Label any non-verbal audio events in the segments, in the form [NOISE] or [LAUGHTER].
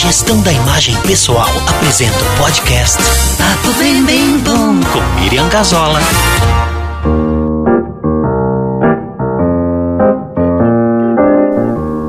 Gestão da imagem pessoal apresenta o podcast Ato Bem Bem Bom com Miriam Gazola.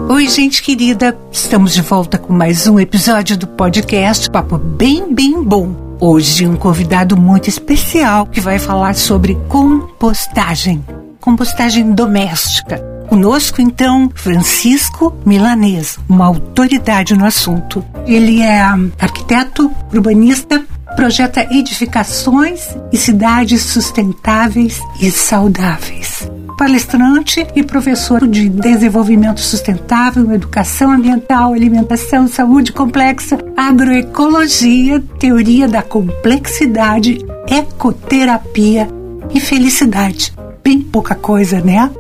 Oi, gente querida, estamos de volta com mais um episódio do podcast Papo Bem Bem Bom. Hoje um convidado muito especial que vai falar sobre compostagem, compostagem doméstica. Conosco, então, Francisco Milanês, uma autoridade no assunto. Ele é arquiteto, urbanista, projeta edificações e cidades sustentáveis e saudáveis. Palestrante e professor de desenvolvimento sustentável, educação ambiental, alimentação, saúde complexa, agroecologia, teoria da complexidade, ecoterapia e felicidade. Bem pouca coisa, né?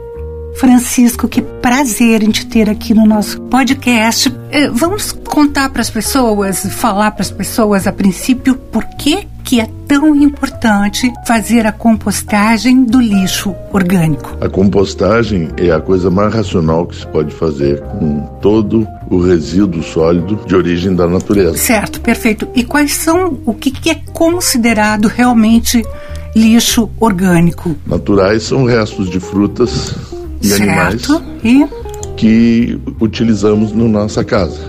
Francisco, que prazer em te ter aqui no nosso podcast. Eh, vamos contar para as pessoas, falar para as pessoas a princípio por que que é tão importante fazer a compostagem do lixo orgânico. A compostagem é a coisa mais racional que se pode fazer com todo o resíduo sólido de origem da natureza. Certo, perfeito. E quais são o que, que é considerado realmente lixo orgânico? Naturais são restos de frutas e certo. animais E que utilizamos na nossa casa.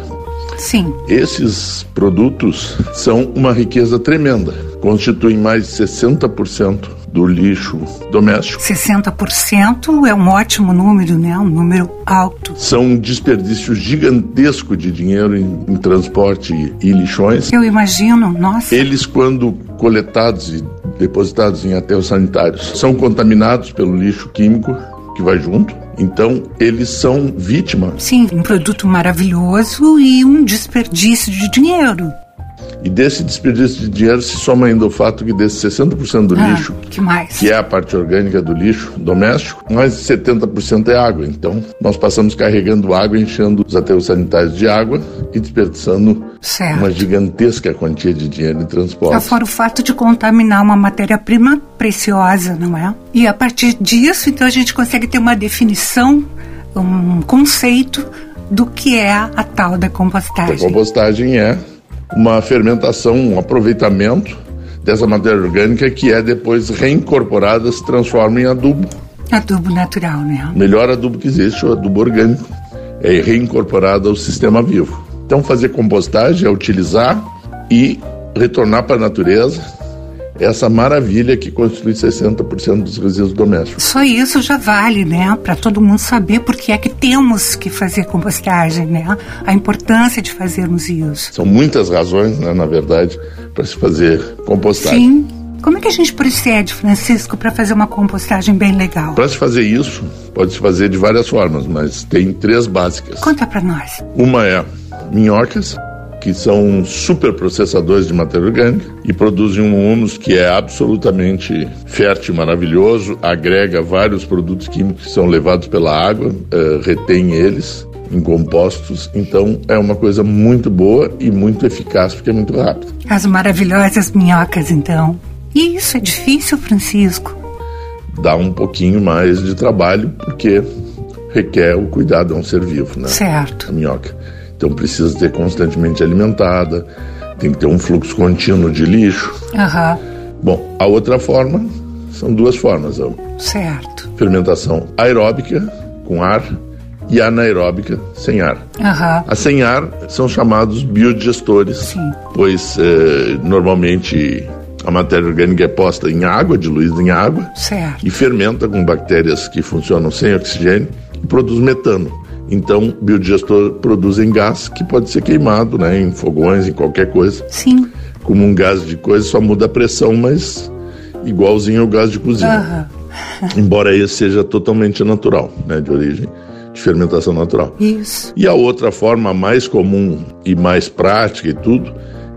sim, Esses produtos são uma riqueza tremenda. Constituem mais de 60% do lixo doméstico. 60% é um ótimo número, né? Um número alto. São um desperdício gigantesco de dinheiro em, em transporte e lixões. Eu imagino, nossa. Eles, quando coletados e depositados em aterros sanitários, são contaminados pelo lixo químico que vai junto. Então, eles são vítima. Sim, um produto maravilhoso e um desperdício de dinheiro. E desse desperdício de dinheiro se soma ainda o fato que desse 60% do Ah, lixo, que mais? que é a parte orgânica do lixo doméstico, mais de 70% é água. Então, nós passamos carregando água, enchendo os aterros sanitários de água e desperdiçando Certo. uma gigantesca quantia de dinheiro em transporte. Fora o fato de contaminar uma matéria-prima preciosa, não é? E a partir disso, então, a gente consegue ter uma definição, um conceito do que é a tal da A compostagem. compostagem é uma fermentação, um aproveitamento dessa matéria orgânica que é depois reincorporada, se transforma em adubo. Adubo natural, né? O melhor adubo que existe, o adubo orgânico, é reincorporado ao sistema vivo. Então, fazer compostagem é utilizar e retornar para a natureza essa maravilha que constitui 60% dos resíduos domésticos. Só isso já vale, né? Para todo mundo saber por que é que temos que fazer compostagem, né? A importância de fazermos isso. São muitas razões, né, na verdade, para se fazer compostagem. Sim. Como é que a gente procede, Francisco, para fazer uma compostagem bem legal? Para se fazer isso, pode se fazer de várias formas, mas tem três básicas. Conta para nós. Uma é minhocas, que são super processadores de matéria orgânica e produzem um humus que é absolutamente fértil, maravilhoso, agrega vários produtos químicos que são levados pela água, eh, retém eles em compostos, então é uma coisa muito boa e muito eficaz porque é muito rápido. As maravilhosas minhocas, então. E isso é difícil, Francisco? Dá um pouquinho mais de trabalho porque requer o cuidado, é um ser vivo, né? Certo. a minhoca. Então precisa ser constantemente alimentada, tem que ter um fluxo contínuo de lixo. Aham. Bom, a outra forma são duas formas: Certo. fermentação aeróbica com ar e anaeróbica sem ar. Aham. A sem ar são chamados biodigestores, Sim. pois eh, normalmente a matéria orgânica é posta em água, diluída em água, Certo. e fermenta com bactérias que funcionam sem oxigênio e produz metano. Então, biodigestor produzem gás que pode ser queimado né, em fogões, em qualquer coisa. Sim. Como um gás de coisa, só muda a pressão, mas igualzinho ao gás de cozinha. Aham. [LAUGHS] Embora esse seja totalmente natural, né, de origem de fermentação natural. Isso. E a outra forma mais comum e mais prática e tudo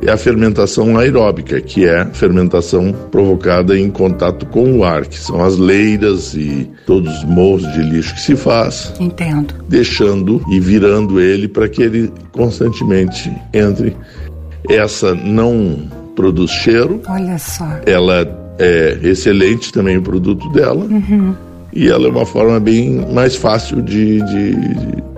é a fermentação aeróbica, que é fermentação provocada em contato com o ar, que são as leiras e todos os morros de lixo que se faz, Entendo. deixando e virando ele para que ele constantemente entre. Essa não produz cheiro, Olha só. ela é excelente também o produto dela. E ela é uma forma bem mais fácil de, de,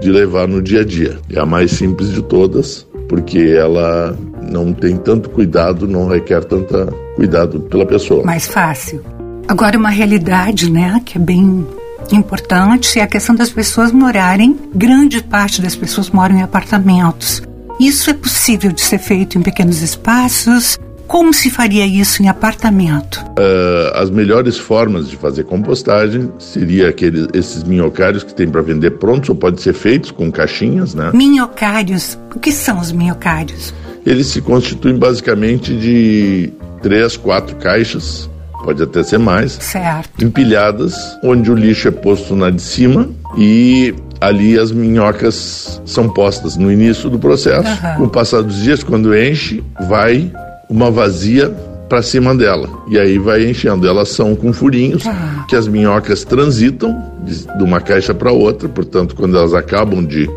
de levar no dia a dia. É a mais simples de todas porque ela não tem tanto cuidado, não requer tanto cuidado pela pessoa. Mais fácil. Agora, uma realidade, né, que é bem importante é a questão das pessoas morarem, grande parte das pessoas moram em apartamentos. Isso é possível de ser feito em pequenos espaços? Como se faria isso em apartamento? Uh, as melhores formas de fazer compostagem seria aqueles, esses minhocários que tem para vender prontos ou pode ser feitos com caixinhas, né? Minhocários. O que são os minhocários? Eles se constituem basicamente de três, quatro caixas pode até ser mais, certo. empilhadas, onde o lixo é posto na de cima e ali as minhocas são postas no início do processo. Uhum. Com o passar dos dias, quando enche, vai uma vazia para cima dela. E aí vai enchendo. Elas são com furinhos uhum. que as minhocas transitam de, de uma caixa para outra. Portanto, quando elas acabam de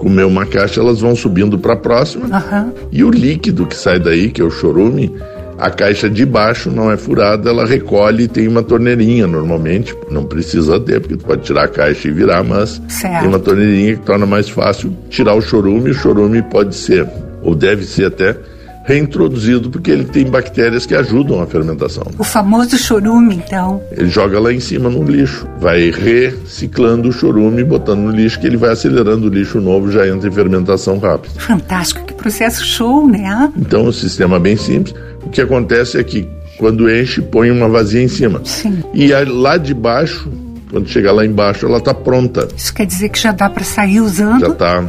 comer uma caixa, elas vão subindo para a próxima. Uhum. E o líquido que sai daí, que é o chorume, a caixa de baixo não é furada, ela recolhe e tem uma torneirinha normalmente. Não precisa ter, porque tu pode tirar a caixa e virar, mas certo. tem uma torneirinha que torna mais fácil tirar o chorume. O chorume pode ser, ou deve ser até, reintroduzido porque ele tem bactérias que ajudam a fermentação. O famoso chorume, então. Ele joga lá em cima no lixo, vai reciclando o chorume, botando no lixo, que ele vai acelerando o lixo novo, já entra em fermentação rápida. Fantástico, que processo show, né? Então, o sistema é bem simples. O que acontece é que quando enche, põe uma vazia em cima. Sim. E lá de baixo, quando chegar lá embaixo, ela está pronta. Isso quer dizer que já dá para sair usando? Já está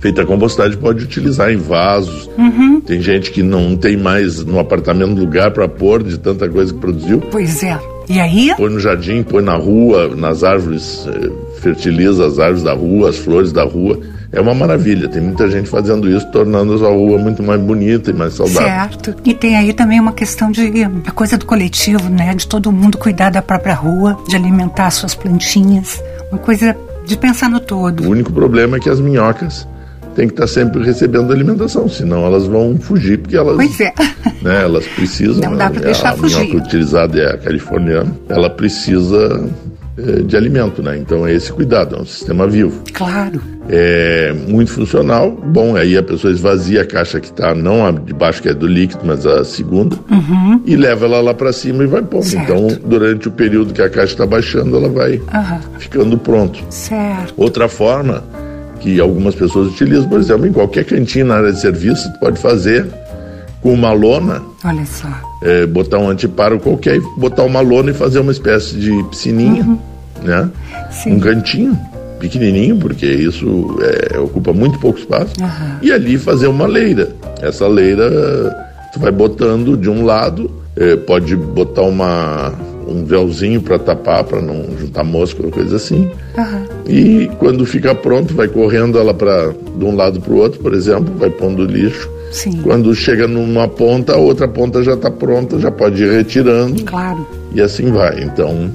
feita a compostagem, pode utilizar em vasos. Uhum. Tem gente que não tem mais no apartamento lugar para pôr de tanta coisa que produziu. Pois é. E aí? Põe no jardim, põe na rua, nas árvores, eh, fertiliza as árvores da rua, as flores da rua é uma maravilha. Tem muita gente fazendo isso, tornando a rua muito mais bonita e mais saudável. Certo. E tem aí também uma questão de a coisa do coletivo, né? De todo mundo cuidar da própria rua, de alimentar suas plantinhas. Uma coisa de pensar no todo. O único problema é que as minhocas têm que estar sempre recebendo alimentação, senão elas vão fugir, porque elas. Pois é. Né, elas precisam. Não dá para deixar a fugir. A minhoca utilizada é a californiana. Ela precisa eh, de alimento, né? Então é esse cuidado, é um sistema vivo. Claro. É muito funcional. Bom, aí a pessoa esvazia a caixa que está, não a de baixo que é do líquido, mas a segunda, uhum. e leva ela lá para cima e vai pondo. Certo. Então, durante o período que a caixa está baixando, ela vai uhum. ficando pronto. Certo. Outra forma que algumas pessoas utilizam, por exemplo, em qualquer cantina na área de serviço, tu pode fazer com uma lona. Olha só. É, botar um anteparo qualquer, botar uma lona e fazer uma espécie de piscininha. Uhum né? Sim. Um cantinho pequenininho, porque isso é, ocupa muito pouco espaço, uhum. e ali fazer uma leira. Essa leira tu vai botando de um lado, é, pode botar uma um véuzinho para tapar, para não juntar mosca ou coisa assim. Uhum. E quando fica pronto, vai correndo ela para de um lado para o outro, por exemplo, vai pondo lixo. Sim. Quando chega numa ponta, a outra ponta já está pronta, já pode ir retirando. Claro. E assim vai. Então,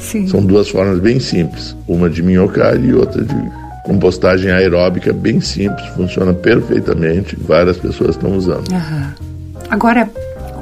Sim. São duas formas bem simples, uma de minhocário e outra de compostagem aeróbica, bem simples, funciona perfeitamente, várias pessoas estão usando. Uhum. Agora,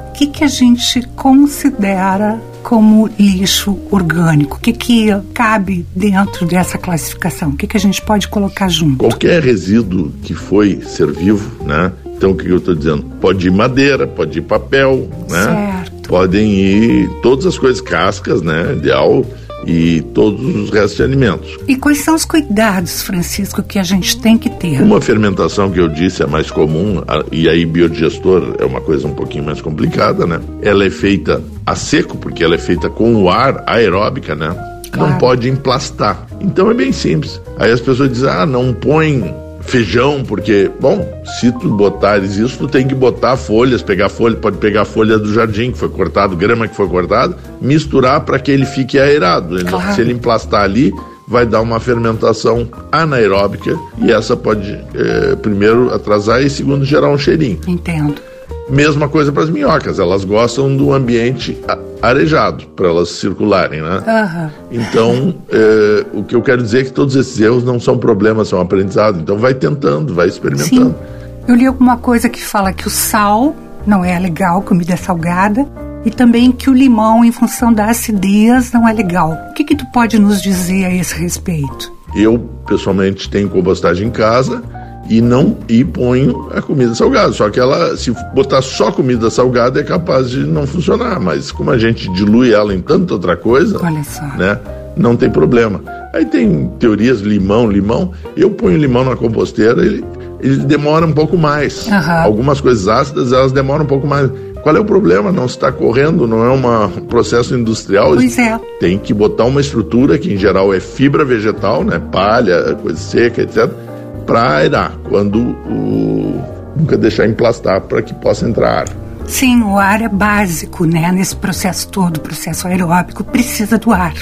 o que, que a gente considera como lixo orgânico? O que, que cabe dentro dessa classificação? O que, que a gente pode colocar junto? Qualquer resíduo que foi ser vivo, né? Então, o que eu estou dizendo? Pode ir madeira, pode ir papel, né? Certo podem ir todas as coisas, cascas, né? Ideal e todos os restos de alimentos. E quais são os cuidados, Francisco, que a gente tem que ter? Uma fermentação que eu disse é mais comum, e aí biodigestor é uma coisa um pouquinho mais complicada, né? Ela é feita a seco, porque ela é feita com o ar aeróbica, né? Claro. Não pode emplastar. Então é bem simples. Aí as pessoas dizem, ah, não põe feijão, porque, bom, se tu botares isso, tu tem que botar folhas, pegar folha, pode pegar folha do jardim que foi cortado, grama que foi cortada, misturar para que ele fique aerado. Ele, claro. Se ele emplastar ali, vai dar uma fermentação anaeróbica e essa pode, é, primeiro, atrasar e, segundo, gerar um cheirinho. Entendo. Mesma coisa para as minhocas, elas gostam do ambiente arejado para elas circularem, né? Uhum. Então, é, o que eu quero dizer é que todos esses erros não são problemas, são aprendizado. Então, vai tentando, vai experimentando. Sim. Eu li alguma coisa que fala que o sal não é legal, comida salgada, e também que o limão, em função da acidez, não é legal. O que, que tu pode nos dizer a esse respeito? Eu, pessoalmente, tenho compostagem em casa e não e ponho a comida salgada. Só que ela, se botar só comida salgada, é capaz de não funcionar. Mas como a gente dilui ela em tanta outra coisa, né? Não tem problema. Aí tem teorias limão, limão. Eu ponho limão na composteira, ele, ele demora um pouco mais. Uhum. Algumas coisas ácidas elas demoram um pouco mais. Qual é o problema? Não está correndo, não é um processo industrial. Pois é. Tem que botar uma estrutura que em geral é fibra vegetal, né? Palha, coisa seca, etc para aerar, quando o, nunca deixar emplastar para que possa entrar ar. Sim, o ar é básico, né? Nesse processo todo, processo aeróbico, precisa do ar.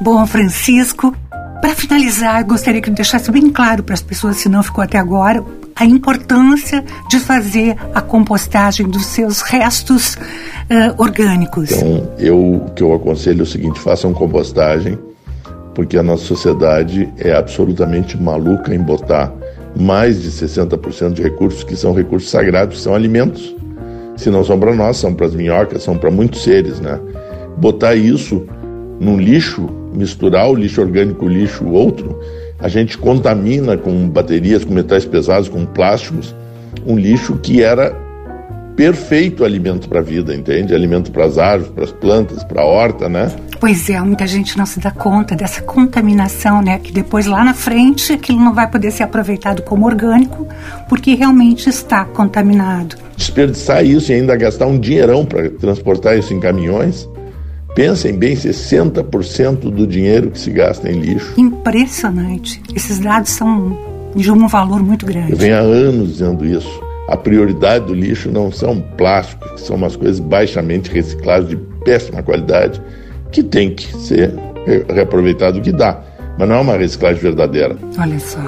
Bom, Francisco, para finalizar, gostaria que deixasse bem claro para as pessoas, se não ficou até agora, a importância de fazer a compostagem dos seus restos uh, orgânicos. Então, eu o que eu aconselho é o seguinte: façam compostagem porque a nossa sociedade é absolutamente maluca em botar mais de 60% de recursos que são recursos sagrados, que são alimentos. Se não são para nós, são para as minhocas, são para muitos seres, né? Botar isso num lixo, misturar o lixo orgânico com o lixo outro, a gente contamina com baterias, com metais pesados, com plásticos, um lixo que era perfeito alimento para a vida, entende? Alimento para as árvores, para as plantas, para a horta, né? Pois é, muita gente não se dá conta dessa contaminação, né? Que depois lá na frente aquilo não vai poder ser aproveitado como orgânico, porque realmente está contaminado. Desperdiçar isso e ainda gastar um dinheirão para transportar isso em caminhões. Pensem bem, 60% do dinheiro que se gasta em lixo. Impressionante. Esses dados são de um valor muito grande. Eu venho há anos dizendo isso a prioridade do lixo não são plásticos, que são umas coisas baixamente recicláveis de péssima qualidade, que tem que ser reaproveitado o que dá, mas não é uma reciclagem verdadeira. Olha só.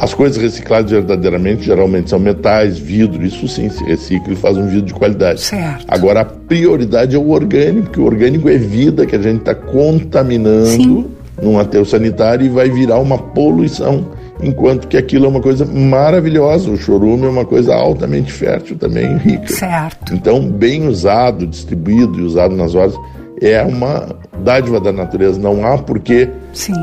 As coisas recicladas verdadeiramente geralmente são metais, vidro, isso sim se recicla e faz um vidro de qualidade. Certo. Agora a prioridade é o orgânico, porque o orgânico é vida que a gente está contaminando sim. num aterro sanitário e vai virar uma poluição enquanto que aquilo é uma coisa maravilhosa. O chorume é uma coisa altamente fértil também, rica. Certo. Então, bem usado, distribuído e usado nas horas, é uma dádiva da natureza. Não há por que Sim,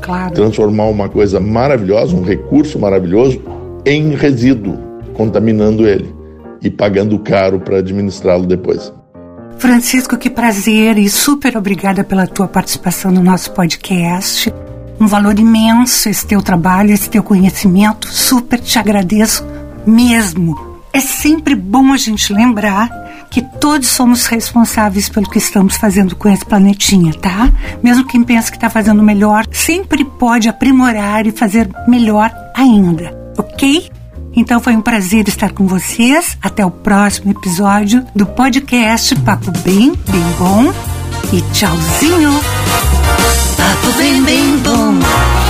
claro. transformar uma coisa maravilhosa, um recurso maravilhoso, em resíduo, contaminando ele e pagando caro para administrá-lo depois. Francisco, que prazer e super obrigada pela tua participação no nosso podcast um valor imenso esse teu trabalho, esse teu conhecimento. Super te agradeço mesmo. É sempre bom a gente lembrar que todos somos responsáveis pelo que estamos fazendo com esse planetinha, tá? Mesmo quem pensa que está fazendo melhor, sempre pode aprimorar e fazer melhor ainda, ok? Então foi um prazer estar com vocês. Até o próximo episódio do podcast Papo Bem, Bem Bom. E tchauzinho! Papo Bem, Bem Bom.